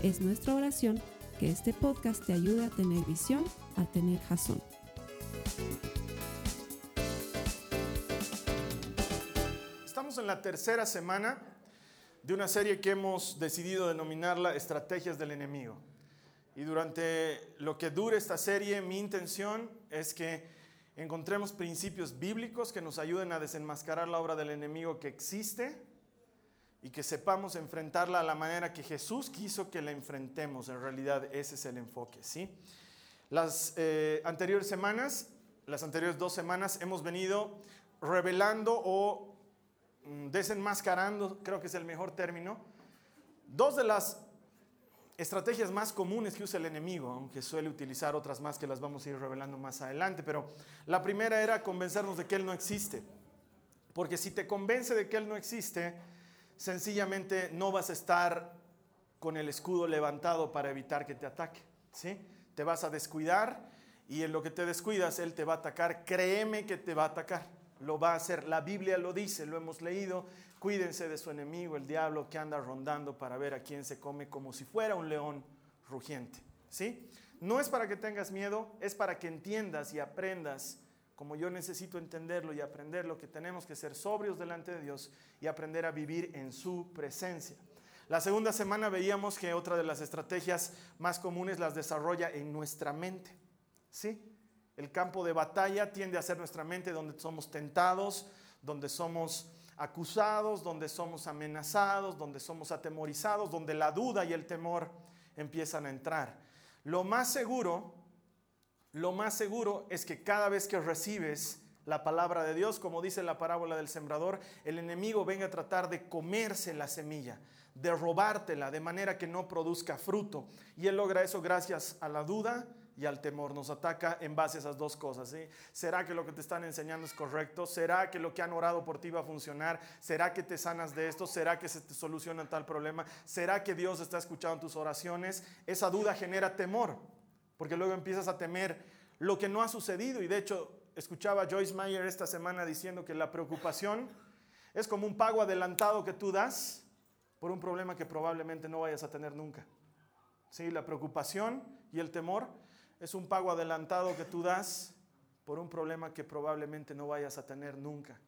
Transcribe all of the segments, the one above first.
Es nuestra oración que este podcast te ayude a tener visión, a tener jazón. Estamos en la tercera semana de una serie que hemos decidido denominarla Estrategias del Enemigo. Y durante lo que dure esta serie, mi intención es que encontremos principios bíblicos que nos ayuden a desenmascarar la obra del enemigo que existe y que sepamos enfrentarla a la manera que Jesús quiso que la enfrentemos. En realidad ese es el enfoque, ¿sí? Las eh, anteriores semanas, las anteriores dos semanas, hemos venido revelando o mm, desenmascarando, creo que es el mejor término, dos de las estrategias más comunes que usa el enemigo, aunque suele utilizar otras más que las vamos a ir revelando más adelante, pero la primera era convencernos de que Él no existe. Porque si te convence de que Él no existe, sencillamente no vas a estar con el escudo levantado para evitar que te ataque. ¿sí? Te vas a descuidar y en lo que te descuidas Él te va a atacar. Créeme que te va a atacar. Lo va a hacer. La Biblia lo dice, lo hemos leído. Cuídense de su enemigo, el diablo que anda rondando para ver a quién se come como si fuera un león rugiente. ¿Sí? No es para que tengas miedo, es para que entiendas y aprendas como yo necesito entenderlo y aprenderlo, que tenemos que ser sobrios delante de Dios y aprender a vivir en su presencia. La segunda semana veíamos que otra de las estrategias más comunes las desarrolla en nuestra mente. ¿Sí? El campo de batalla tiende a ser nuestra mente donde somos tentados, donde somos acusados, donde somos amenazados, donde somos atemorizados, donde la duda y el temor empiezan a entrar. Lo más seguro lo más seguro es que cada vez que recibes la palabra de Dios, como dice la parábola del sembrador, el enemigo venga a tratar de comerse la semilla, de robártela, de manera que no produzca fruto. Y él logra eso gracias a la duda y al temor. Nos ataca en base a esas dos cosas. ¿Será que lo que te están enseñando es correcto? ¿Será que lo que han orado por ti va a funcionar? ¿Será que te sanas de esto? ¿Será que se te soluciona tal problema? ¿Será que Dios está escuchando tus oraciones? Esa duda genera temor porque luego empiezas a temer lo que no ha sucedido. Y de hecho, escuchaba Joyce Meyer esta semana diciendo que la preocupación es como un pago adelantado que tú das por un problema que probablemente no vayas a tener nunca. Sí, la preocupación y el temor es un pago adelantado que tú das por un problema que probablemente no vayas a tener nunca.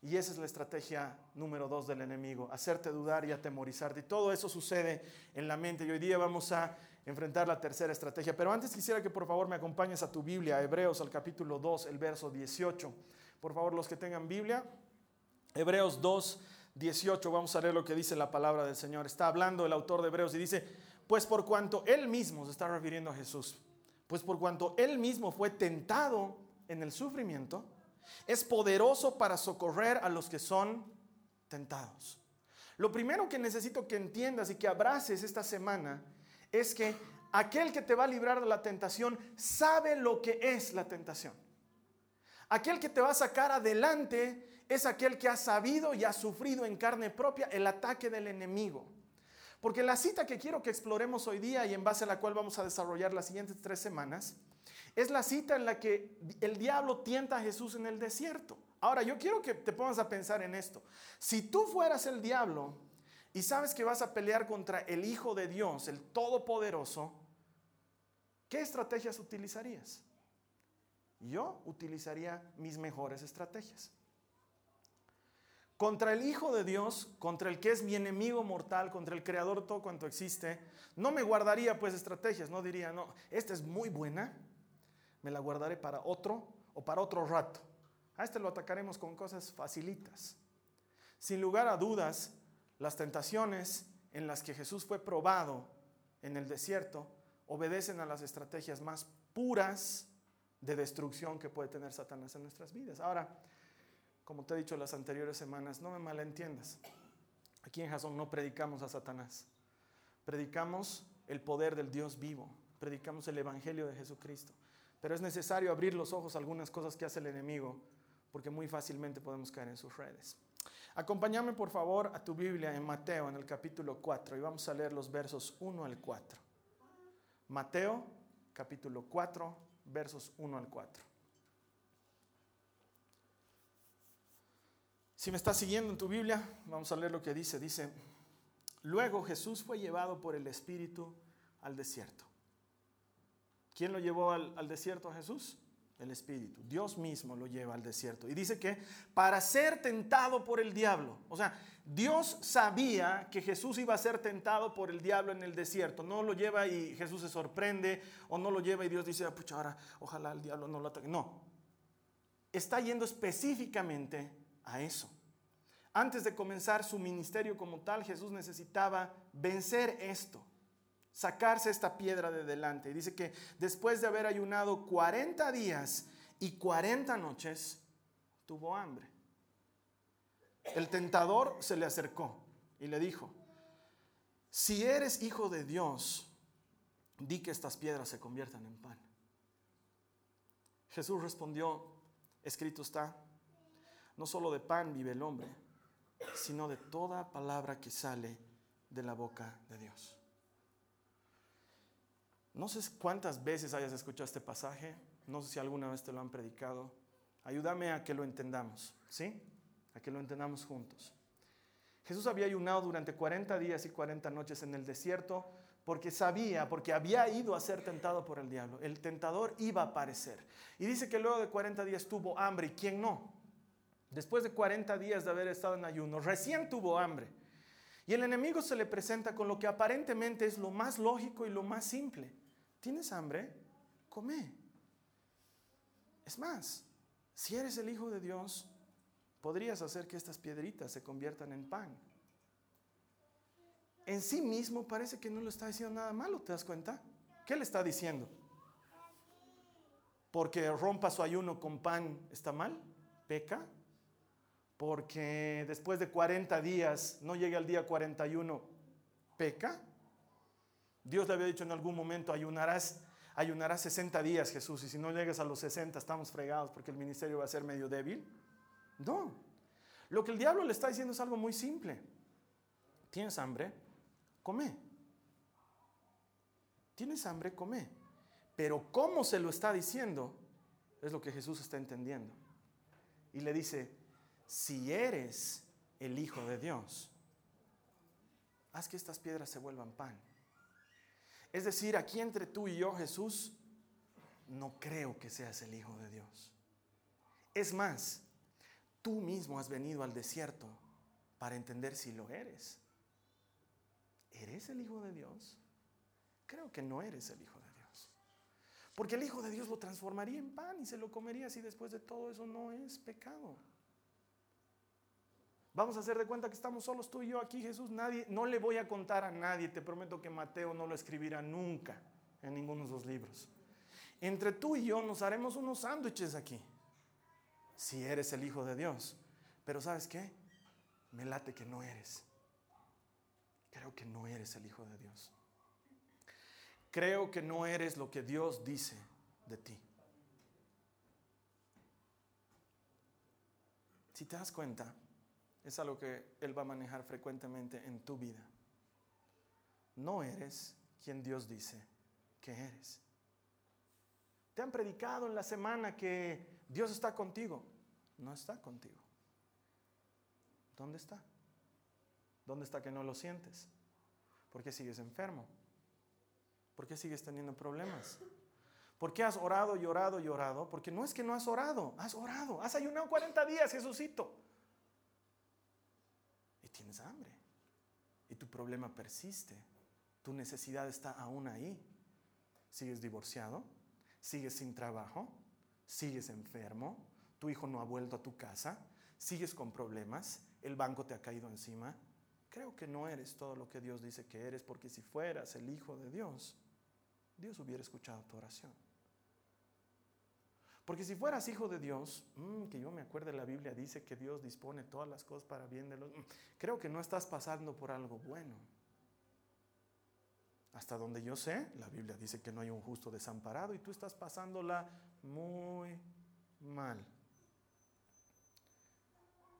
Y esa es la estrategia número dos del enemigo, hacerte dudar y atemorizarte. Y todo eso sucede en la mente. Y hoy día vamos a enfrentar la tercera estrategia. Pero antes quisiera que por favor me acompañes a tu Biblia, Hebreos al capítulo 2, el verso 18. Por favor, los que tengan Biblia, Hebreos 2, 18, vamos a leer lo que dice la palabra del Señor. Está hablando el autor de Hebreos y dice, pues por cuanto Él mismo, se está refiriendo a Jesús, pues por cuanto Él mismo fue tentado en el sufrimiento, es poderoso para socorrer a los que son tentados. Lo primero que necesito que entiendas y que abraces esta semana es que aquel que te va a librar de la tentación sabe lo que es la tentación. Aquel que te va a sacar adelante es aquel que ha sabido y ha sufrido en carne propia el ataque del enemigo. Porque la cita que quiero que exploremos hoy día y en base a la cual vamos a desarrollar las siguientes tres semanas es la cita en la que el diablo tienta a Jesús en el desierto. Ahora, yo quiero que te pongas a pensar en esto. Si tú fueras el diablo y sabes que vas a pelear contra el Hijo de Dios, el Todopoderoso, ¿qué estrategias utilizarías? Yo utilizaría mis mejores estrategias. Contra el Hijo de Dios, contra el que es mi enemigo mortal, contra el Creador todo cuanto existe, no me guardaría pues estrategias, no diría, no, esta es muy buena, me la guardaré para otro o para otro rato. A este lo atacaremos con cosas facilitas. Sin lugar a dudas, las tentaciones en las que Jesús fue probado en el desierto obedecen a las estrategias más puras de destrucción que puede tener Satanás en nuestras vidas. Ahora, como te he dicho las anteriores semanas, no me malentiendas. Aquí en Jason no predicamos a Satanás. Predicamos el poder del Dios vivo, predicamos el Evangelio de Jesucristo. Pero es necesario abrir los ojos a algunas cosas que hace el enemigo, porque muy fácilmente podemos caer en sus redes. Acompáñame por favor a tu Biblia en Mateo, en el capítulo 4, y vamos a leer los versos 1 al 4. Mateo, capítulo 4, versos 1 al 4. Si me estás siguiendo en tu Biblia, vamos a leer lo que dice. Dice, luego Jesús fue llevado por el Espíritu al desierto. ¿Quién lo llevó al, desierto a Jesús? El Espíritu. Dios mismo lo lleva al desierto. Y dice que para ser tentado por el diablo. O sea, Dios sabía que Jesús iba a ser tentado por el diablo en el desierto. No lo lleva y Jesús se sorprende. O no lo lleva y Dios dice, ah, pucha, ahora ojalá el diablo no lo ataque. No. Está yendo específicamente a eso. Antes de comenzar su ministerio como tal, Jesús necesitaba vencer esto, sacarse esta piedra de delante. Dice que después de haber ayunado 40 días y 40 noches, tuvo hambre. El tentador se le acercó y le dijo, si eres hijo de Dios, di que estas piedras se conviertan en pan. Jesús respondió, escrito está, no solo de pan vive el hombre, sino de toda palabra que sale de la boca de Dios. No sé cuántas veces hayas escuchado este pasaje, no sé si alguna vez te lo han predicado. Ayúdame a que lo entendamos, ¿sí? A que lo entendamos juntos. Jesús había ayunado durante 40 días y 40 noches en el desierto porque sabía, porque había ido a ser tentado por el diablo. El tentador iba a aparecer. Y dice que luego de 40 días tuvo hambre. ¿Y quién no? después de 40 días de haber estado en ayuno, recién tuvo hambre. Y el enemigo se le presenta con lo que aparentemente es lo más lógico y lo más simple. ¿Tienes hambre? Come. Es más, si eres el Hijo de Dios, podrías hacer que estas piedritas se conviertan en pan. En sí mismo parece que no le está diciendo nada malo, ¿te das cuenta? ¿Qué le está diciendo? Porque rompa su ayuno con pan, ¿está mal? ¿Peca? porque después de 40 días no llegue al día 41, peca. Dios le había dicho en algún momento, ayunarás, ayunarás 60 días, Jesús, y si no llegas a los 60 estamos fregados porque el ministerio va a ser medio débil. No. Lo que el diablo le está diciendo es algo muy simple. ¿Tienes hambre? Come. ¿Tienes hambre? Come. Pero cómo se lo está diciendo es lo que Jesús está entendiendo. Y le dice, si eres el Hijo de Dios, haz que estas piedras se vuelvan pan. Es decir, aquí entre tú y yo, Jesús, no creo que seas el Hijo de Dios. Es más, tú mismo has venido al desierto para entender si lo eres. ¿Eres el Hijo de Dios? Creo que no eres el Hijo de Dios. Porque el Hijo de Dios lo transformaría en pan y se lo comería si después de todo eso no es pecado. Vamos a hacer de cuenta que estamos solos tú y yo aquí, Jesús. Nadie, no le voy a contar a nadie. Te prometo que Mateo no lo escribirá nunca en ninguno de sus libros. Entre tú y yo nos haremos unos sándwiches aquí. Si eres el Hijo de Dios. Pero ¿sabes qué? Me late que no eres. Creo que no eres el Hijo de Dios. Creo que no eres lo que Dios dice de ti. Si te das cuenta, es algo que Él va a manejar frecuentemente en tu vida. No eres quien Dios dice que eres. Te han predicado en la semana que Dios está contigo. No está contigo. ¿Dónde está? ¿Dónde está que no lo sientes? ¿Por qué sigues enfermo? ¿Por qué sigues teniendo problemas? ¿Por qué has orado y orado y orado? Porque no es que no has orado, has orado, has ayunado 40 días, Jesucito tienes hambre y tu problema persiste. Tu necesidad está aún ahí. Sigues divorciado, sigues sin trabajo, sigues enfermo, tu hijo no ha vuelto a tu casa, sigues con problemas, el banco te ha caído encima. Creo que no eres todo lo que Dios dice que eres, porque si fueras el hijo de Dios, Dios hubiera escuchado tu oración. Porque si fueras hijo de Dios, mm, que yo me acuerde, la Biblia dice que Dios dispone todas las cosas para bien de los... Mm, creo que no estás pasando por algo bueno. Hasta donde yo sé, la Biblia dice que no hay un justo desamparado y tú estás pasándola muy mal.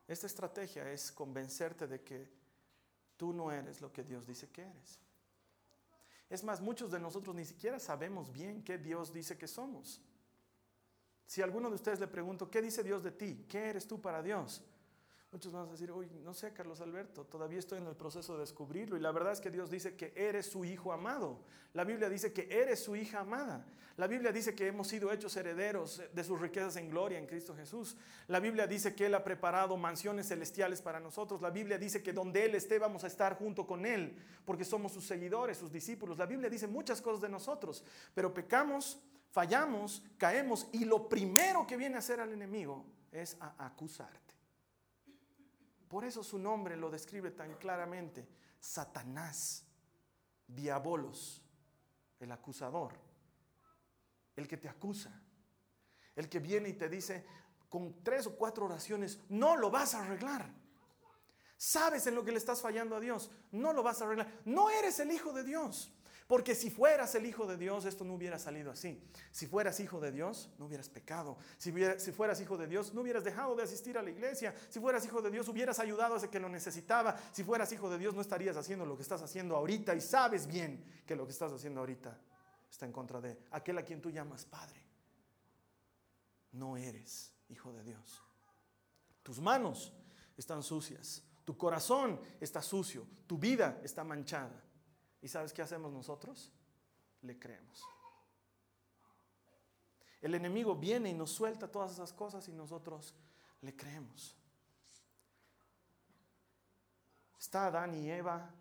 Esta estrategia es convencerte de que tú no eres lo que Dios dice que eres. Es más, muchos de nosotros ni siquiera sabemos bien qué Dios dice que somos. Si alguno de ustedes le pregunto, ¿qué dice Dios de ti? ¿Qué eres tú para Dios? Muchos van a decir, no sé, Carlos Alberto, todavía estoy en el proceso de descubrirlo. Y la verdad es que Dios dice que eres su hijo amado. La Biblia dice que eres su hija amada. La Biblia dice que hemos sido hechos herederos de sus riquezas en gloria en Cristo Jesús. La Biblia dice que Él ha preparado mansiones celestiales para nosotros. La Biblia dice que donde Él esté vamos a estar junto con Él, porque somos sus seguidores, sus discípulos. La Biblia dice muchas cosas de nosotros, pero pecamos, fallamos, caemos y lo primero que viene a hacer al enemigo es a acusarte. Por eso su nombre lo describe tan claramente. Satanás, diabolos, el acusador, el que te acusa, el que viene y te dice con tres o cuatro oraciones, no lo vas a arreglar. Sabes en lo que le estás fallando a Dios, no lo vas a arreglar. No eres el Hijo de Dios. Porque si fueras el Hijo de Dios, esto no hubiera salido así. Si fueras Hijo de Dios, no hubieras pecado. Si, fueras Hijo de Dios, no hubieras dejado de asistir a la iglesia. Si fueras Hijo de Dios, hubieras ayudado a ese que lo necesitaba. Si fueras Hijo de Dios, no estarías haciendo lo que estás haciendo ahorita. Y sabes bien que lo que estás haciendo ahorita está en contra de aquel a quien tú llamas Padre. No eres Hijo de Dios. Tus manos están sucias. Tu corazón está sucio. Tu vida está manchada. ¿Y sabes qué hacemos nosotros? Le creemos. El enemigo viene y nos suelta todas esas cosas y nosotros le creemos. Está Adán y Eva,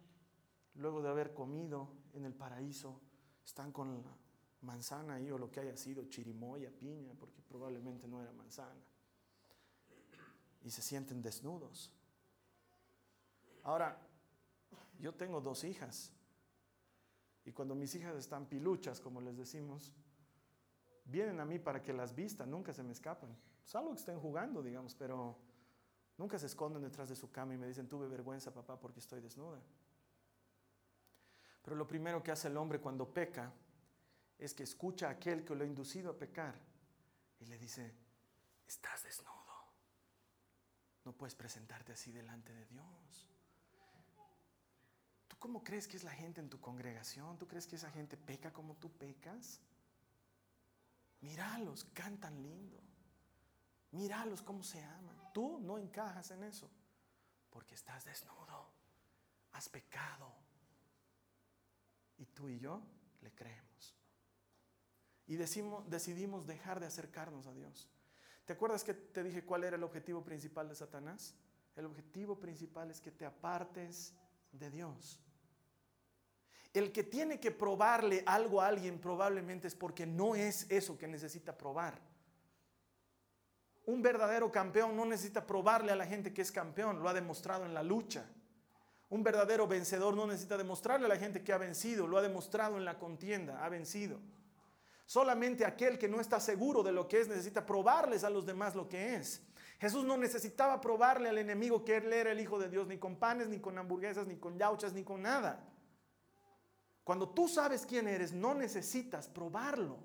luego de haber comido en el paraíso, están con la manzana ahí o lo que haya sido, chirimoya, piña, porque probablemente no era manzana. Y se sienten desnudos. Ahora, yo tengo dos hijas y cuando mis hijas están piluchas, como les decimos, vienen a mí para que las vistan, nunca se me escapan. Salvo que estén jugando, digamos, pero nunca se esconden detrás de su cama y me dicen, tuve vergüenza, papá, porque estoy desnuda. Pero lo primero que hace el hombre cuando peca es que escucha a aquel que lo ha inducido a pecar y le dice, estás desnudo. No puedes presentarte así delante de Dios. ¿Cómo crees que es la gente en tu congregación? ¿Tú crees que esa gente peca como tú pecas? Míralos, cantan lindo. Míralos cómo se aman. Tú no encajas en eso porque estás desnudo, has pecado. Y tú y yo le creemos. Y decimos, decidimos dejar de acercarnos a Dios. ¿Te acuerdas que te dije cuál era el objetivo principal de Satanás? El objetivo principal es que te apartes de Dios. El que tiene que probarle algo a alguien probablemente es porque no es eso que necesita probar. Un verdadero campeón no necesita probarle a la gente que es campeón, lo ha demostrado en la lucha. Un verdadero vencedor no necesita demostrarle a la gente que ha vencido, lo ha demostrado en la contienda, ha vencido. Solamente aquel que no está seguro de lo que es necesita probarles a los demás lo que es. Jesús no necesitaba probarle al enemigo que él era el Hijo de Dios, ni con panes, ni con hamburguesas, ni con yauchas, ni con nada. Cuando tú sabes quién eres, no necesitas probarlo.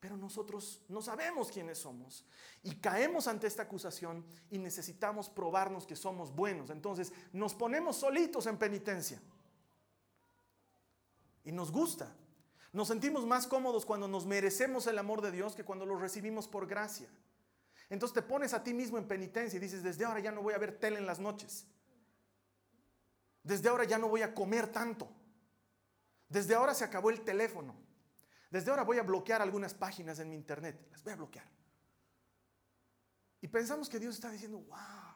Pero nosotros no sabemos quiénes somos. Y caemos ante esta acusación y necesitamos probarnos que somos buenos. Entonces nos ponemos solitos en penitencia. Y nos gusta. Nos sentimos más cómodos cuando nos merecemos el amor de Dios que cuando lo recibimos por gracia. Entonces te pones a ti mismo en penitencia y dices, desde ahora ya no voy a ver tele en las noches. Desde ahora ya no voy a comer tanto. Desde ahora se acabó el teléfono. Desde ahora voy a bloquear algunas páginas en mi internet. Las voy a bloquear. Y pensamos que Dios está diciendo, wow,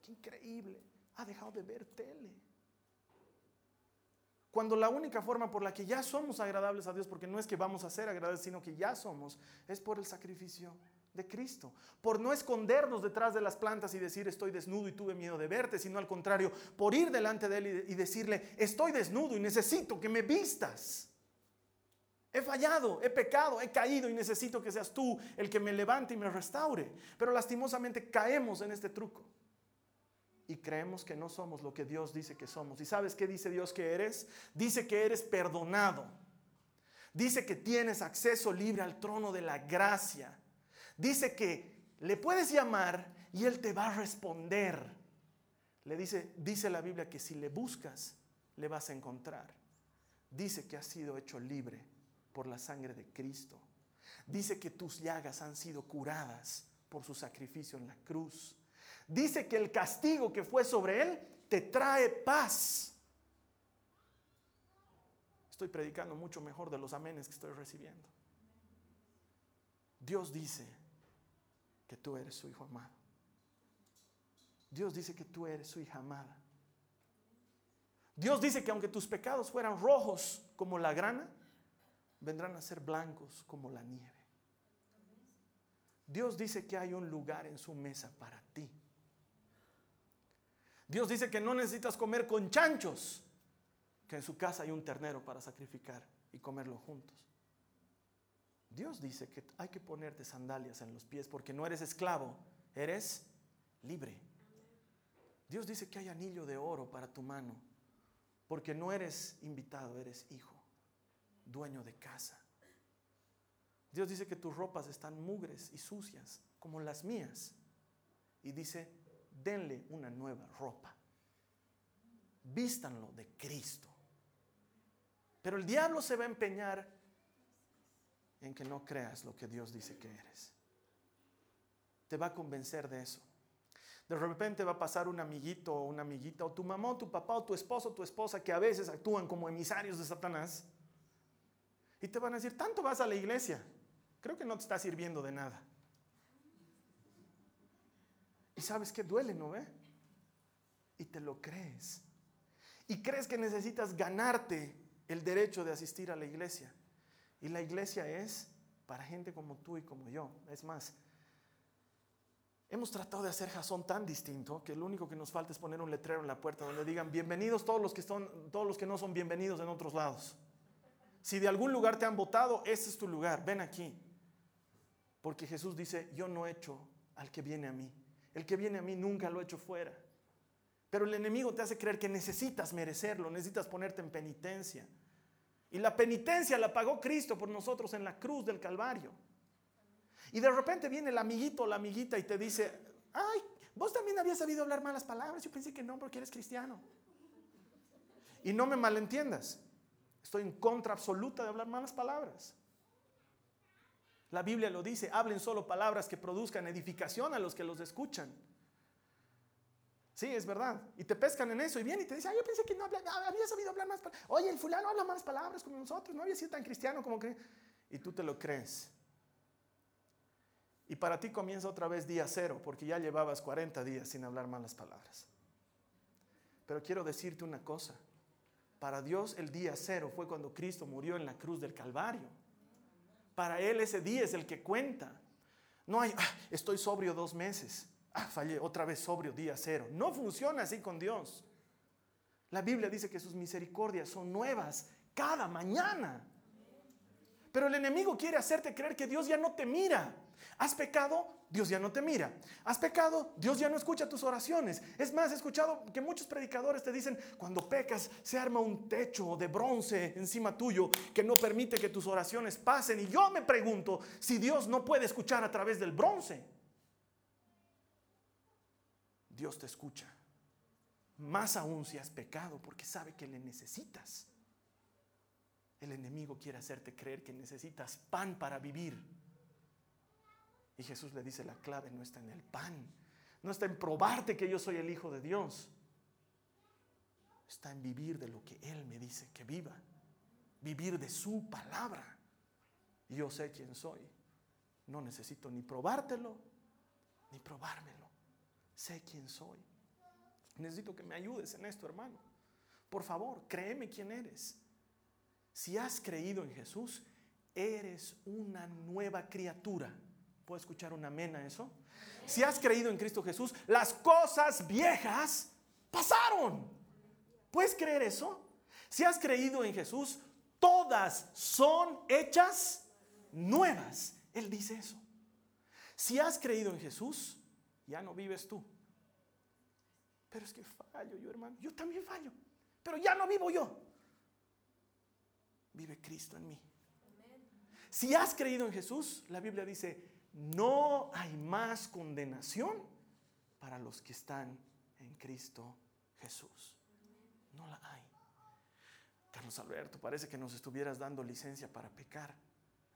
qué increíble. Ha dejado de ver tele. Cuando la única forma por la que ya somos agradables a Dios, porque no es que vamos a ser agradables, sino que ya somos, es por el sacrificio de Cristo, por no escondernos detrás de las plantas y decir estoy desnudo y tuve miedo de verte, sino al contrario, por ir delante de Él y decirle estoy desnudo y necesito que me vistas. He fallado, he pecado, he caído y necesito que seas tú el que me levante y me restaure. Pero lastimosamente caemos en este truco. y creemos que no somos lo que Dios dice que somos. ¿Y sabes qué dice Dios que eres? Dice que eres perdonado. Dice que tienes acceso libre al trono de la gracia. Dice que le puedes llamar y Él te va a responder. Le dice, dice la Biblia que si le buscas, le vas a encontrar. Dice que has sido hecho libre por la sangre de Cristo. Dice que tus llagas han sido curadas por su sacrificio en la cruz. Dice que el castigo que fue sobre él te trae paz. Estoy predicando mucho mejor de los amenes que estoy recibiendo. Dios dice que tú eres su hijo amado. Dios dice que tú eres su hija amada. Dios dice que aunque tus pecados fueran rojos como la grana, vendrán a ser blancos como la nieve. Dios dice que hay un lugar en su mesa para ti. Dios dice que no necesitas comer con chanchos, que en su casa hay un ternero para sacrificar y comerlo juntos. Dios dice que hay que ponerte sandalias en los pies porque no eres esclavo, eres libre. Dios dice que hay anillo de oro para tu mano porque no eres invitado, eres hijo, dueño de casa. Dios dice que tus ropas están mugres y sucias como las mías. Y dice, denle una nueva ropa. Vístanlo de Cristo. Pero el diablo se va a empeñar en que no creas lo que Dios dice que eres. Te va a convencer de eso. De repente va a pasar un amiguito o una amiguita, o tu mamá, o tu papá, o tu esposo, o tu esposa, que a veces actúan como emisarios de Satanás. Y te van a decir, tanto vas a la iglesia, creo que no te está sirviendo de nada. Y sabes que duele, ¿no ve? Y te lo crees. Y crees que necesitas ganarte el derecho de asistir a la iglesia. Y la iglesia es para gente como tú y como yo. Es más, hemos tratado de hacer jazón tan distinto que lo único que nos falta es poner un letrero en la puerta donde digan bienvenidos todos los que, son, todos los que no son bienvenidos en otros lados. Si de algún lugar te han votado, ese es tu lugar, ven aquí. Porque Jesús dice, yo no echo al que viene a mí. El que viene a mí nunca lo he hecho fuera. Pero el enemigo te hace creer que necesitas merecerlo, necesitas ponerte en penitencia. Y la penitencia la pagó Cristo por nosotros en la cruz del Calvario. Y de repente viene el amiguito o la amiguita y te dice, ay, vos también habías sabido hablar malas palabras. Yo pensé que no porque eres cristiano. Y no me malentiendas. Estoy en contra absoluta de hablar malas palabras. La Biblia lo dice, hablen solo palabras que produzcan edificación a los que los escuchan. Sí, es verdad. Y te pescan en eso y vienen y te dicen, yo pensé que no había, había sabido hablar más palabras. Oye, el fulano habla más palabras como nosotros, no había sido tan cristiano como que... Y tú te lo crees. Y para ti comienza otra vez día cero, porque ya llevabas 40 días sin hablar malas palabras. Pero quiero decirte una cosa. Para Dios el día cero fue cuando Cristo murió en la cruz del Calvario. Para Él ese día es el que cuenta. No hay, ah, estoy sobrio dos meses. Ah, fallé, otra vez sobrio, día cero. No funciona así con Dios. La Biblia dice que sus misericordias son nuevas cada mañana. Pero el enemigo quiere hacerte creer que Dios ya no te mira. Has pecado, Dios ya no te mira. Has pecado, Dios ya no escucha tus oraciones. Es más, he escuchado que muchos predicadores te dicen, cuando pecas se arma un techo de bronce encima tuyo que no permite que tus oraciones pasen. Y yo me pregunto si Dios no puede escuchar a través del bronce. Dios te escucha. Más aún si has pecado porque sabe que le necesitas. El enemigo quiere hacerte creer que necesitas pan para vivir. Y Jesús le dice, la clave no está en el pan, no está en probarte que yo soy el Hijo de Dios. Está en vivir de lo que Él me dice que viva, vivir de su palabra. Yo sé quién soy. No necesito ni probártelo, ni probármelo. Sé quién soy. Necesito que me ayudes en esto, hermano. Por favor, créeme quién eres. Si has creído en Jesús, eres una nueva criatura. ¿Puedo escuchar una amén a eso? Si has creído en Cristo Jesús, las cosas viejas pasaron. ¿Puedes creer eso? Si has creído en Jesús, todas son hechas nuevas. Él dice eso. Si has creído en Jesús, ya no vives tú, Pero es que fallo yo, hermano. Yo también fallo. Pero ya no vivo yo. Vive Cristo en mí. Si has creído en Jesús, la Biblia dice, no hay más condenación para los que están en Cristo Jesús. No la hay. Carlos Alberto, parece que nos estuvieras dando licencia para pecar.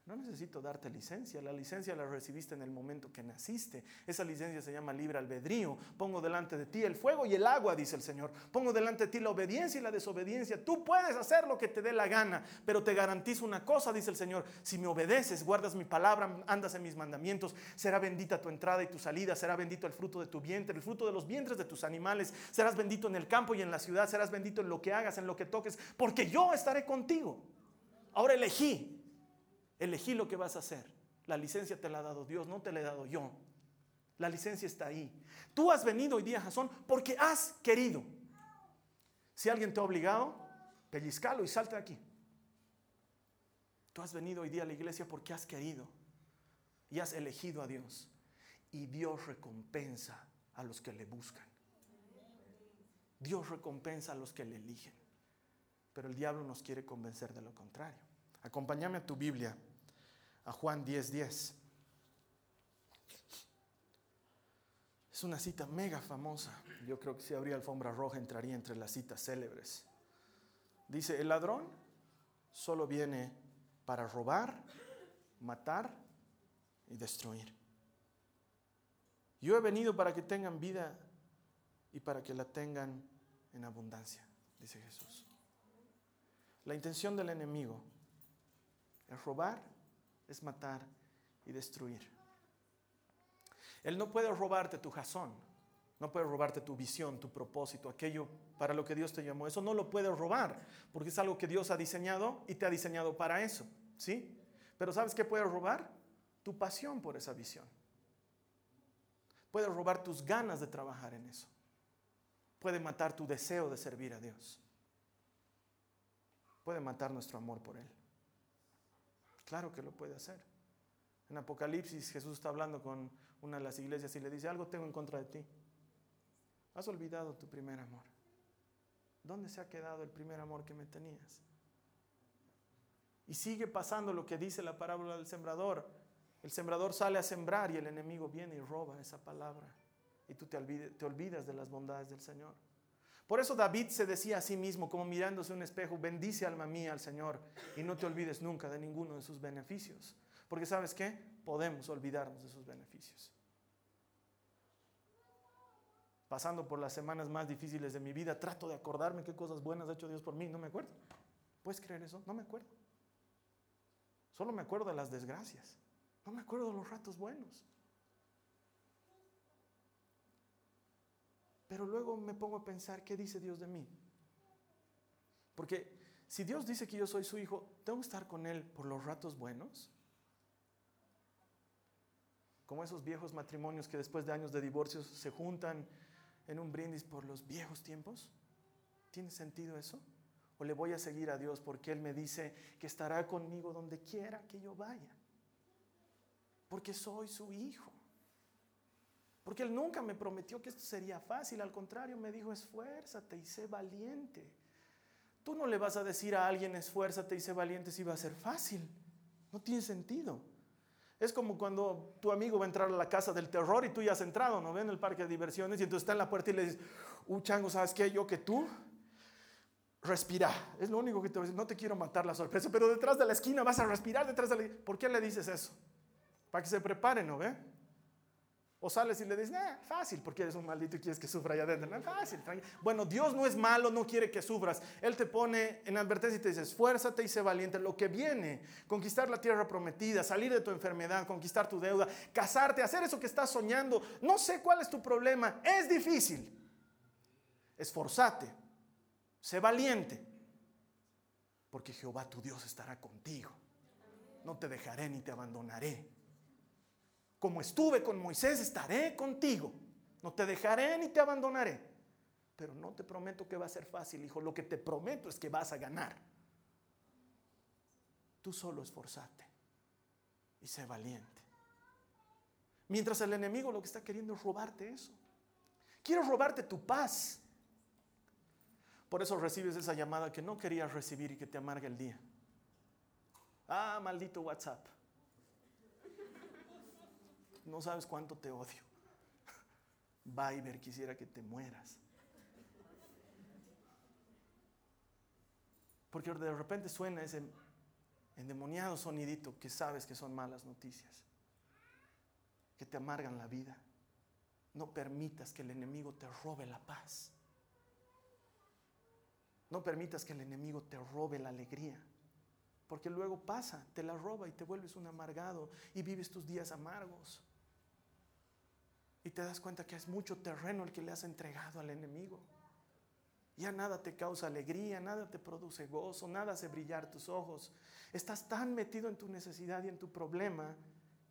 No necesito darte licencia, la licencia la recibiste en el momento que naciste. Esa licencia se llama libre albedrío. Pongo delante de ti el fuego y el agua, dice el Señor. Pongo delante de ti la obediencia y la desobediencia. Tú puedes hacer lo que te dé la gana, pero te garantizo una cosa, dice el Señor. Si me obedeces, guardas mi palabra, andas en mis mandamientos, será bendita tu entrada y tu salida, será bendito el fruto de tu vientre, el fruto de los vientres de tus animales, serás bendito en el campo y en la ciudad, serás bendito en lo que hagas, en lo que toques, porque yo estaré contigo. Ahora elegí Elegí lo que vas a hacer. La licencia te la ha dado Dios, no te la he dado yo. La licencia está ahí. Tú has venido hoy día, Jasón, porque has querido. Si alguien te ha obligado, pellizcalo y salte de aquí. Tú has venido hoy día a la iglesia porque has querido y has elegido a Dios. Y Dios recompensa a los que le buscan. Dios recompensa a los que le eligen. Pero el diablo nos quiere convencer de lo contrario. Acompáñame a tu Biblia a Juan 10:10. 10. Es una cita mega famosa. Yo creo que si habría alfombra roja entraría entre las citas célebres. Dice, el ladrón solo viene para robar, matar y destruir. Yo he venido para que tengan vida y para que la tengan en abundancia, dice Jesús. La intención del enemigo es robar, es matar y destruir. Él no puede robarte tu jazón, no puede robarte tu visión, tu propósito, aquello para lo que Dios te llamó. Eso no lo puede robar, porque es algo que Dios ha diseñado y te ha diseñado para eso, ¿sí? Pero ¿sabes qué puede robar? Tu pasión por esa visión. Puede robar tus ganas de trabajar en eso. Puede matar tu deseo de servir a Dios. Puede matar nuestro amor por Él. Claro que lo puede hacer. En Apocalipsis Jesús está hablando con una de las iglesias y le dice, algo tengo en contra de ti. Has olvidado tu primer amor. ¿Dónde se ha quedado el primer amor que me tenías? Y sigue pasando lo que dice la parábola del sembrador. El sembrador sale a sembrar y el enemigo viene y roba esa palabra. Y tú te, te olvidas de las bondades del Señor. Por eso David se decía a sí mismo, como mirándose un espejo, bendice alma mía al Señor y no te olvides nunca de ninguno de sus beneficios. Porque sabes qué? Podemos olvidarnos de sus beneficios. Pasando por las semanas más difíciles de mi vida, trato de acordarme qué cosas buenas ha hecho Dios por mí. No me acuerdo. ¿Puedes creer eso? No me acuerdo. Solo me acuerdo de las desgracias. No me acuerdo de los ratos buenos. Pero luego me pongo a pensar, ¿qué dice Dios de mí? Porque si Dios dice que yo soy su hijo, ¿tengo que estar con Él por los ratos buenos? Como esos viejos matrimonios que después de años de divorcios se juntan en un brindis por los viejos tiempos. ¿Tiene sentido eso? ¿O le voy a seguir a Dios porque Él me dice que estará conmigo donde quiera que yo vaya? Porque soy su hijo. Porque Él nunca me prometió que esto sería fácil, al contrario, me dijo, esfuérzate y sé valiente. Tú no le vas a decir a alguien, esfuérzate y sé valiente si va a ser fácil. No tiene sentido. Es como cuando tu amigo va a entrar a la casa del terror y tú ya has entrado, ¿no? En el parque de diversiones y entonces está en la puerta y le dices, uh, ¿sabes qué? Yo que tú, respira. Es lo único que te voy a decir. No te quiero matar la sorpresa, pero detrás de la esquina vas a respirar detrás de la... ¿Por qué le dices eso? Para que se prepare, ¿no ve? O sales y le dices, fácil, porque eres un maldito y quieres que sufra allá adentro. fácil, Bueno, Dios no es malo, no quiere que sufras. Él te pone en advertencia y te dice, esfuérzate y sé valiente. Lo que viene, conquistar la tierra prometida, salir de tu enfermedad, conquistar tu deuda, casarte, hacer eso que estás soñando. No sé cuál es tu problema, es difícil. Esforzate, sé valiente, porque Jehová tu Dios estará contigo. No te dejaré ni te abandonaré. Como estuve con Moisés, estaré contigo. No te dejaré ni te abandonaré. Pero no te prometo que va a ser fácil, hijo. Lo que te prometo es que vas a ganar. Tú solo esforzate y sé valiente. Mientras el enemigo lo que está queriendo es robarte eso. Quiero robarte tu paz. Por eso recibes esa llamada que no querías recibir y que te amarga el día. Ah, maldito WhatsApp. No sabes cuánto te odio. Viber quisiera que te mueras. Porque de repente suena ese endemoniado sonidito que sabes que son malas noticias, que te amargan la vida. No permitas que el enemigo te robe la paz. No permitas que el enemigo te robe la alegría. Porque luego pasa, te la roba y te vuelves un amargado y vives tus días amargos. Y te das cuenta que es mucho terreno el que le has entregado al enemigo. Ya nada te causa alegría, nada te produce gozo, nada hace brillar tus ojos. Estás tan metido en tu necesidad y en tu problema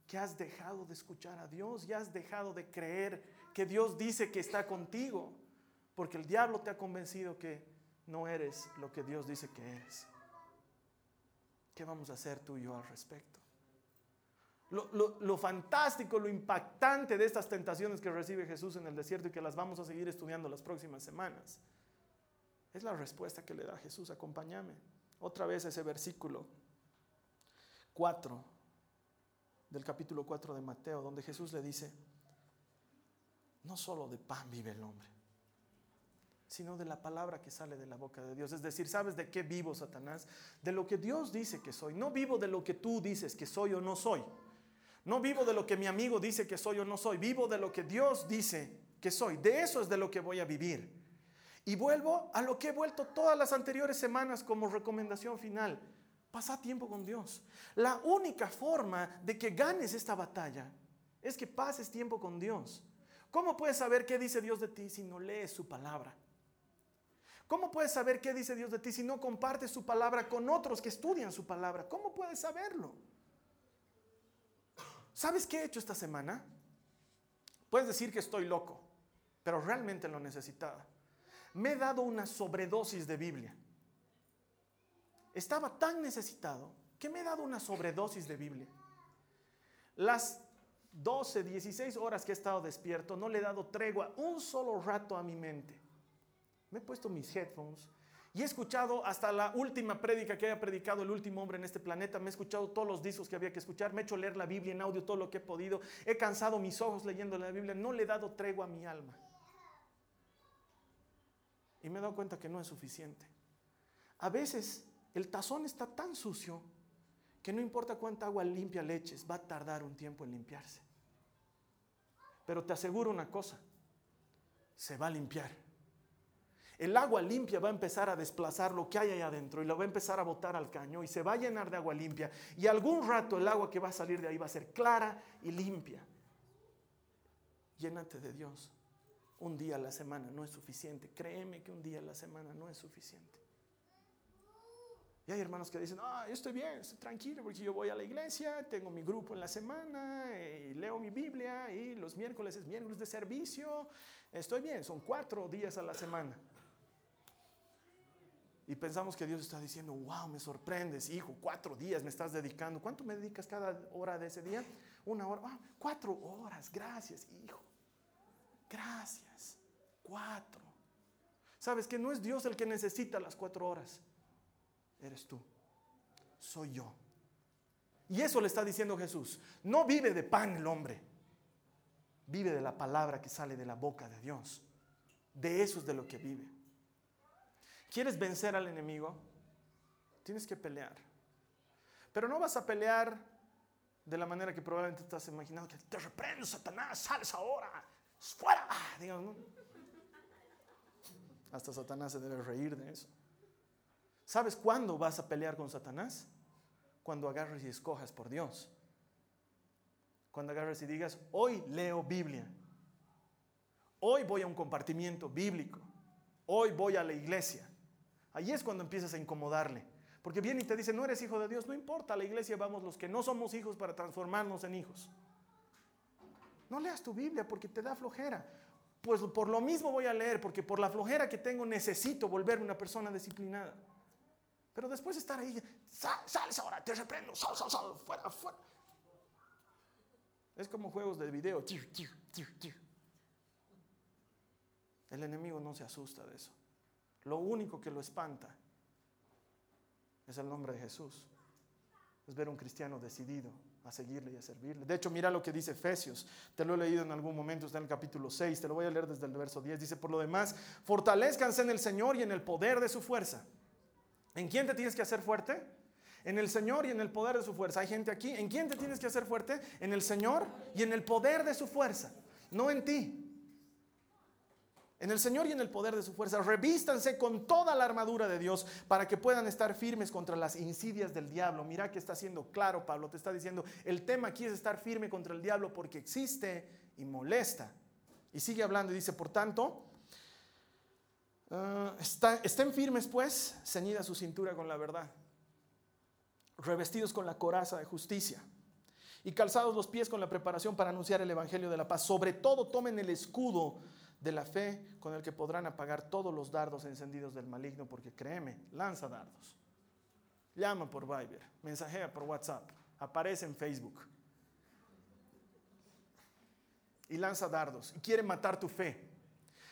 que has dejado de escuchar a Dios y has dejado de creer que Dios dice que está contigo, porque el diablo te ha convencido que no eres lo que Dios dice que eres. ¿Qué vamos a hacer tú y yo al respecto? Lo, fantástico, lo impactante de estas tentaciones que recibe Jesús en el desierto y que las vamos a seguir estudiando las próximas semanas, es la respuesta que le da Jesús. Acompáñame. Otra vez ese versículo 4 del capítulo 4 de Mateo, donde Jesús le dice, no solo de pan vive el hombre, sino de la palabra que sale de la boca de Dios. Es decir, ¿sabes de qué vivo, Satanás? De lo que Dios dice que soy. No vivo de lo que tú dices que soy o no soy. No vivo de lo que mi amigo dice que soy o no soy. Vivo de lo que Dios dice que soy. De eso es de lo que voy a vivir. Y vuelvo a lo que he vuelto todas las anteriores semanas como recomendación final. Pasa tiempo con Dios. La única forma de que ganes esta batalla es que pases tiempo con Dios. ¿Cómo puedes saber qué dice Dios de ti si no lees su palabra? ¿Cómo puedes saber qué dice Dios de ti si no compartes su palabra con otros que estudian su palabra? ¿Cómo puedes saberlo? ¿Sabes qué he hecho esta semana? Puedes decir que estoy loco, pero realmente lo necesitaba. Me he dado una sobredosis de Biblia. Estaba tan necesitado que me he dado una sobredosis de Biblia. Las 12, 16 horas que he estado despierto, no le he dado tregua un solo rato a mi mente. Me he puesto mis headphones y he escuchado hasta la última prédica que haya predicado el último hombre en este planeta. Me he escuchado todos los discos que había que escuchar. Me he hecho leer la Biblia en audio todo lo que he podido. He cansado mis ojos leyendo la Biblia. No le he dado tregua a mi alma. Y me he dado cuenta que no es suficiente. A veces el tazón está tan sucio que no importa cuánta agua limpia le eches, va a tardar un tiempo en limpiarse. Pero te aseguro una cosa, se va a limpiar. El agua limpia va a empezar a desplazar lo que hay ahí adentro y lo va a empezar a botar al caño y se va a llenar de agua limpia. Y algún rato el agua que va a salir de ahí va a ser clara y limpia. Llénate de Dios. Un día a la semana no es suficiente. Créeme que un día a la semana no es suficiente. Y hay hermanos que dicen, ah, yo estoy bien, estoy tranquilo porque yo voy a la iglesia, tengo mi grupo en la semana, y leo mi Biblia y los miércoles es miércoles de servicio, estoy bien, son cuatro días a la semana. Y pensamos que Dios está diciendo, wow, me sorprendes, hijo, cuatro días me estás dedicando. ¿Cuánto me dedicas cada hora de ese día? Una hora. Ah, cuatro horas, gracias, hijo. Gracias. Cuatro. Sabes que no es Dios el que necesita las cuatro horas eres tú, soy yo. Y eso le está diciendo Jesús. No vive de pan el hombre, vive de la palabra que sale de la boca de Dios. De eso es de lo que vive. ¿Quieres vencer al enemigo? Tienes que pelear. Pero no vas a pelear de la manera que probablemente estás imaginando, que te reprendo, Satanás, sales ahora, fuera. Hasta Satanás se debe reír de eso. ¿Sabes cuándo vas a pelear con Satanás? Cuando agarres y escojas por Dios. Cuando agarres y digas, hoy leo Biblia. Hoy voy a un compartimiento bíblico. Hoy voy a la iglesia. Allí es cuando empiezas a incomodarle. Porque viene y te dice, no eres hijo de Dios, no importa, a la iglesia vamos los que no somos hijos para transformarnos en hijos. No leas tu Biblia porque te da flojera. Pues por lo mismo voy a leer, porque por la flojera que tengo necesito volverme una persona disciplinada. Pero después de estar ahí, sal, sales ahora, te reprendo, sal, sal, sal, fuera, fuera. Es como juegos de video. El enemigo no se asusta de eso. Lo único que lo espanta es el nombre de Jesús. Es ver un cristiano decidido a seguirle y a servirle. De hecho, mira lo que dice Efesios. Te lo he leído en algún momento, está en el capítulo 6. Te lo voy a leer desde el verso 10. Dice, por lo demás, fortalezcanse en el Señor y en el poder de su fuerza. ¿En quién te tienes que hacer fuerte? En el Señor y en el poder de su fuerza. Hay gente aquí. ¿En quién te tienes que hacer fuerte? En el Señor y en el poder de su fuerza. No en ti en el Señor y en el poder de su fuerza. Revístanse con toda la armadura de Dios para que puedan estar firmes contra las insidias del diablo. Mira que está siendo claro, Pablo, te está diciendo, el tema aquí es estar firme contra el diablo porque existe y molesta. Y sigue hablando y dice, por tanto, ah, estén firmes pues, ceñida su cintura con la verdad, revestidos con la coraza de justicia y calzados los pies con la preparación para anunciar el Evangelio de la paz. Sobre todo tomen el escudo de la fe con el que podrán apagar todos los dardos encendidos del maligno, porque créeme, lanza dardos. Llama por Viber, mensajea por WhatsApp, aparece en Facebook. Y lanza dardos y quiere matar tu fe.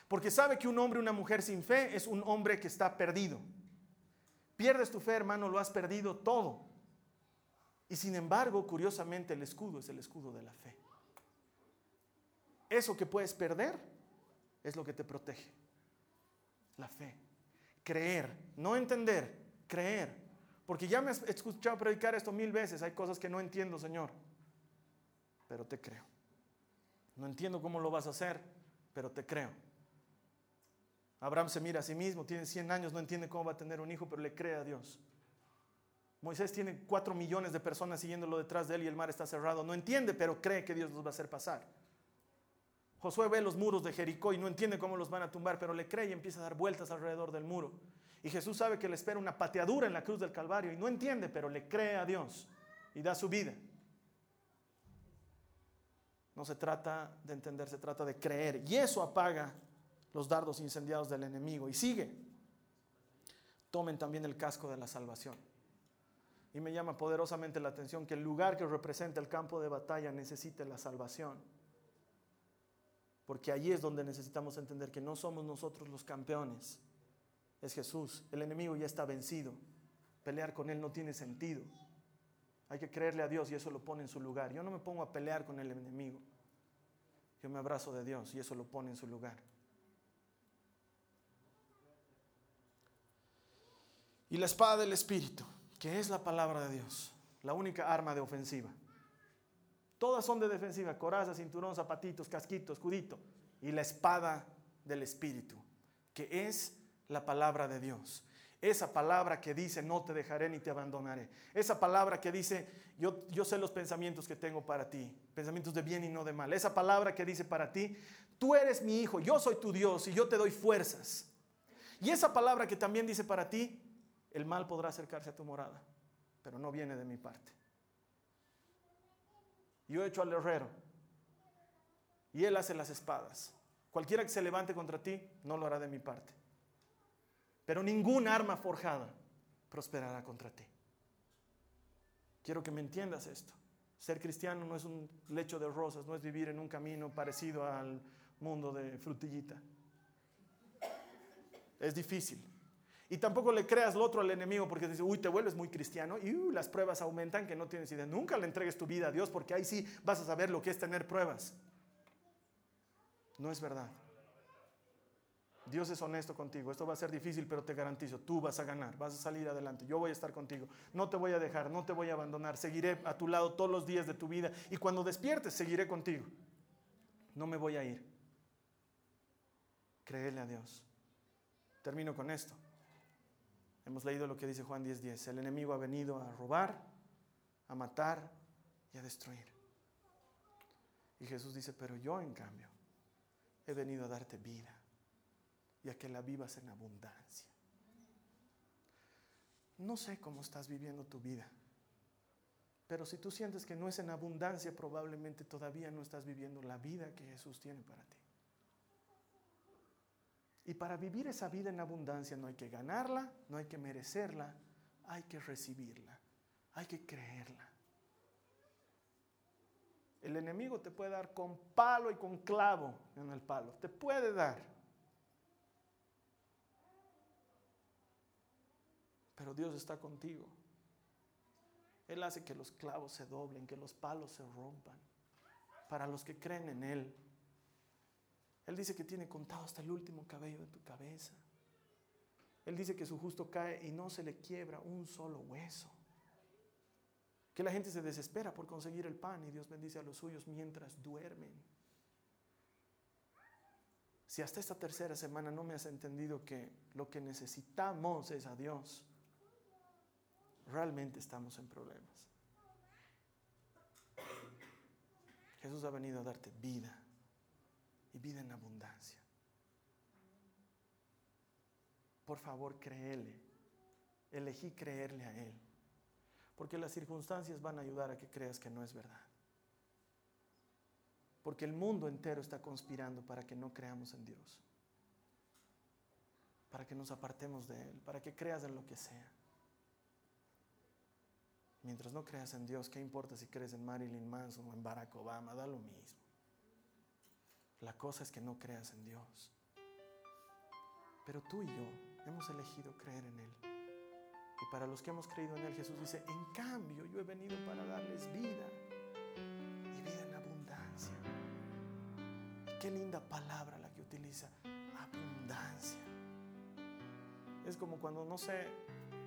Porque sabe que un hombre, una mujer sin fe es un hombre que está perdido. Pierdes tu fe, hermano, lo has perdido todo. Y sin embargo, curiosamente, el escudo es el escudo de la fe. Eso que puedes perder, es lo que te protege. La fe. Creer, no entender, creer. Porque ya me has escuchado predicar esto mil veces. Hay cosas que no entiendo, Señor. Pero te creo. No entiendo cómo lo vas a hacer, pero te creo. Abraham se mira a sí mismo, tiene 100 años, no entiende cómo va a tener un hijo, pero le cree a Dios. Moisés tiene 4 millones de personas siguiéndolo detrás de él y el mar está cerrado. No entiende, pero cree que Dios los va a hacer pasar. Josué ve los muros de Jericó y no entiende cómo los van a tumbar, pero le cree y empieza a dar vueltas alrededor del muro. Y Jesús sabe que le espera una pateadura en la cruz del Calvario y no entiende, pero le cree a Dios y da su vida. No se trata de entender, se trata de creer. Y eso apaga los dardos incendiados del enemigo. Y sigue. Tomen también el casco de la salvación. Y me llama poderosamente la atención que el lugar que representa el campo de batalla necesita la salvación. Porque allí es donde necesitamos entender que no somos nosotros los campeones, es Jesús. El enemigo ya está vencido. Pelear con él no tiene sentido. Hay que creerle a Dios y eso lo pone en su lugar. Yo no me pongo a pelear con el enemigo. Yo me abrazo de Dios y eso lo pone en su lugar. Y la espada del Espíritu, que es la palabra de Dios, la única arma de ofensiva. Todas son de defensiva, coraza, cinturón, zapatitos, casquito, escudito. Y la espada del Espíritu, que es la palabra de Dios. Esa palabra que dice, no te dejaré ni te abandonaré. Esa palabra que dice, yo, yo sé los pensamientos que tengo para ti, pensamientos de bien y no de mal. Esa palabra que dice para ti, tú eres mi hijo, yo soy tu Dios y yo te doy fuerzas. Y esa palabra que también dice para ti, el mal podrá acercarse a tu morada, pero no viene de mi parte. Yo he hecho al herrero y él hace las espadas. Cualquiera que se levante contra ti no lo hará de mi parte. Pero ningún arma forjada prosperará contra ti. Quiero que me entiendas esto. Ser cristiano no es un lecho de rosas, no es vivir en un camino parecido al mundo de frutillita. Es difícil. Y tampoco le creas lo otro al enemigo porque dice, uy, te vuelves muy cristiano y uh, las pruebas aumentan que no tienes idea. Nunca le entregues tu vida a Dios porque ahí sí vas a saber lo que es tener pruebas. No es verdad. Dios es honesto contigo. Esto va a ser difícil, pero te garantizo, tú vas a ganar, vas a salir adelante. Yo voy a estar contigo. No te voy a dejar, no te voy a abandonar. Seguiré a tu lado todos los días de tu vida. Y cuando despiertes, seguiré contigo. No me voy a ir. Créele a Dios. Termino con esto. Hemos leído lo que dice Juan 10:10. El enemigo ha venido a robar, a matar y a destruir. Y Jesús dice, pero yo en cambio he venido a darte vida y a que la vivas en abundancia. No sé cómo estás viviendo tu vida, pero si tú sientes que no es en abundancia, probablemente todavía no estás viviendo la vida que Jesús tiene para ti. Y para vivir esa vida en abundancia no hay que ganarla, no hay que merecerla, hay que recibirla, hay que creerla. El enemigo te puede dar con palo y con clavo en el palo, te puede dar. Pero Dios está contigo. Él hace que los clavos se doblen, que los palos se rompan, para los que creen en Él. Él dice que tiene contado hasta el último cabello de tu cabeza. Él dice que su justo cae y no se le quiebra un solo hueso. Que la gente se desespera por conseguir el pan y Dios bendice a los suyos mientras duermen. Si hasta esta tercera semana no me has entendido que lo que necesitamos es a Dios, realmente estamos en problemas. Jesús ha venido a darte vida y vida en abundancia. Por favor, créele. Elegí creerle a Él. Porque las circunstancias van a ayudar a que creas que no es verdad. Porque el mundo entero está conspirando para que no creamos en Dios. Para que nos apartemos de Él. Para que creas en lo que sea. Mientras no creas en Dios, ¿qué importa si crees en Marilyn Manson o en Barack Obama? Da lo mismo. La cosa es que no creas en Dios. Pero tú y yo hemos elegido creer en Él. Y para los que hemos creído en Él, Jesús dice, en cambio yo he venido para darles vida y vida en abundancia. Y qué linda palabra la que utiliza, abundancia. Es como cuando, no sé,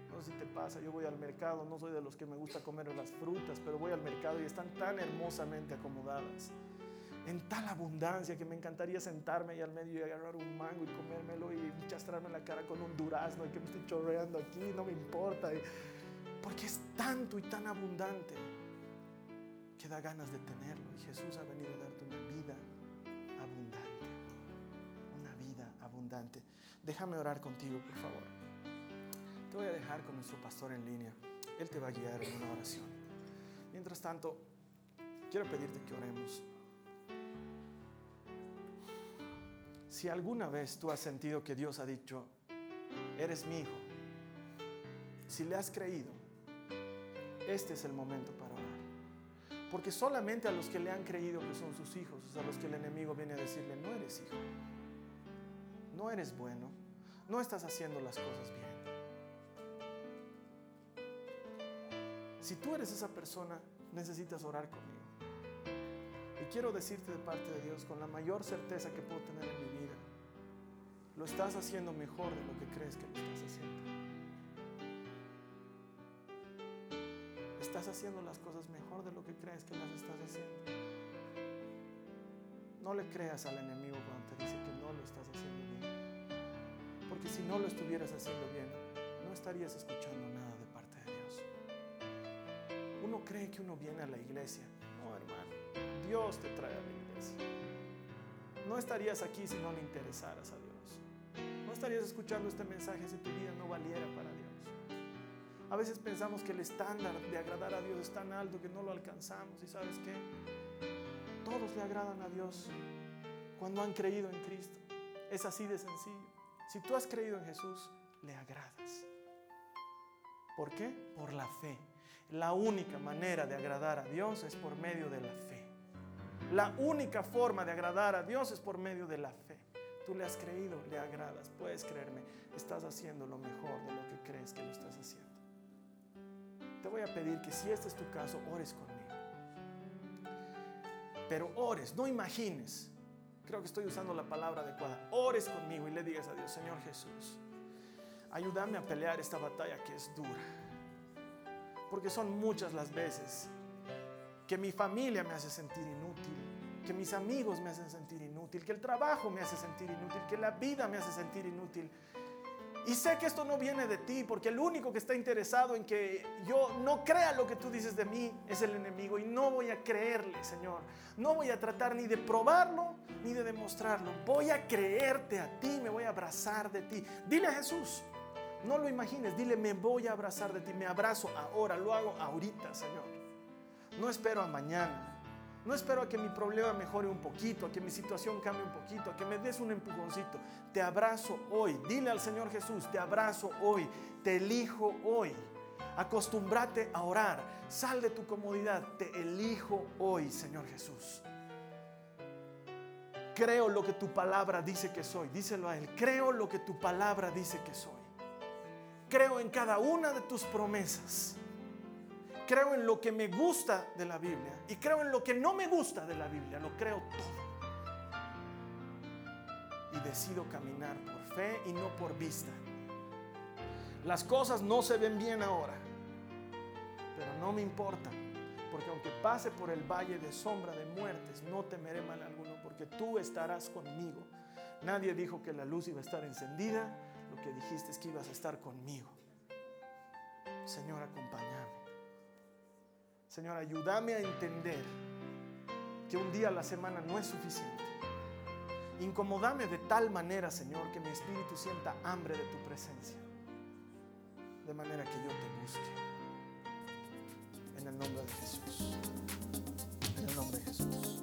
no sé si te pasa, yo voy al mercado, no soy de los que me gusta comer las frutas, pero voy al mercado y están tan hermosamente acomodadas en tal abundancia que me encantaría sentarme ahí al medio y agarrar un mango y comérmelo y chastrarme la cara con un durazno y que me estoy chorreando aquí, no me importa. Porque es tanto y tan abundante que da ganas de tenerlo. Y Jesús ha venido a darte una vida abundante. Una vida abundante. Déjame orar contigo, por favor. Te voy a dejar con nuestro pastor en línea. Él te va a guiar en una oración. Mientras tanto, quiero pedirte que oremos. Si alguna vez tú has sentido que Dios ha dicho, eres mi hijo, si le has creído, este es el momento para orar. Porque solamente a los que le han creído que son sus hijos, es a los que el enemigo viene a decirle, no eres hijo, no eres bueno, no estás haciendo las cosas bien. Si tú eres esa persona, necesitas orar conmigo. Y quiero decirte de parte de Dios con la mayor certeza que puedo tener en mi vida, lo estás haciendo mejor de lo que crees que lo estás haciendo. Estás haciendo las cosas mejor de lo que crees que las estás haciendo. No le creas al enemigo cuando te dice que no lo estás haciendo bien. Porque si no lo estuvieras haciendo bien, no estarías escuchando nada de parte de Dios. Uno cree que uno viene a la iglesia. No, hermano. Dios te trae a la iglesia. No estarías aquí si no le interesaras a Dios. No estarías escuchando este mensaje si tu vida no valiera para Dios. A veces pensamos que el estándar de agradar a Dios es tan alto que no lo alcanzamos. ¿Y sabes qué? Todos le agradan a Dios cuando han creído en Cristo. Es así de sencillo. Si tú has creído en Jesús, le agradas. ¿Por qué? Por la fe. La única manera de agradar a Dios es por medio de la fe. La única forma de agradar a Dios es por medio de la fe. Tú le has creído, le agradas. Puedes creerme, estás haciendo lo mejor de lo que crees que lo estás haciendo. Te voy a pedir que si este es tu caso, ores conmigo. Pero ores, no imagines. Creo que estoy usando la palabra adecuada. Ores conmigo y le digas a Dios, Señor Jesús, ayúdame a pelear esta batalla que es dura. Porque son muchas las veces que mi familia me hace sentir inútil, que mis amigos me hacen sentir inútil, que el trabajo me hace sentir inútil, que la vida me hace sentir inútil. Y sé que esto no viene de ti, porque el único que está interesado en que yo no crea lo que tú dices de mí es el enemigo. Y no voy a creerle, Señor. No voy a tratar ni de probarlo ni de demostrarlo. Voy a creerte a ti, me voy a abrazar de ti. Dile a Jesús, no lo imagines, dile, me voy a abrazar de ti. Me abrazo ahora, lo hago ahorita, Señor. No espero a mañana. No espero a que mi problema mejore un poquito, a que mi situación cambie un poquito, a que me des un empujoncito. Te abrazo hoy. Dile al Señor Jesús, te abrazo hoy, te elijo hoy. Acostúmbrate a orar. Sal de tu comodidad. Te elijo hoy, Señor Jesús. Creo lo que tu palabra dice que soy. Díselo a Él. Creo lo que tu palabra dice que soy. Creo en cada una de tus promesas. Creo en lo que me gusta de la Biblia y creo en lo que no me gusta de la Biblia. Lo creo todo. Y decido caminar por fe y no por vista. Las cosas no se ven bien ahora, pero no me importa, porque aunque pase por el valle de sombra de muertes, no temeré mal alguno, porque tú estarás conmigo. Nadie dijo que la luz iba a estar encendida, lo que dijiste que ibas a estar conmigo. Señor, acompáñame. Señor, ayúdame a entender que un día a la semana no es suficiente. Incomodame de tal manera, Señor, que mi espíritu sienta hambre de tu presencia. De manera que yo te busque. En el nombre de Jesús. En el nombre de Jesús.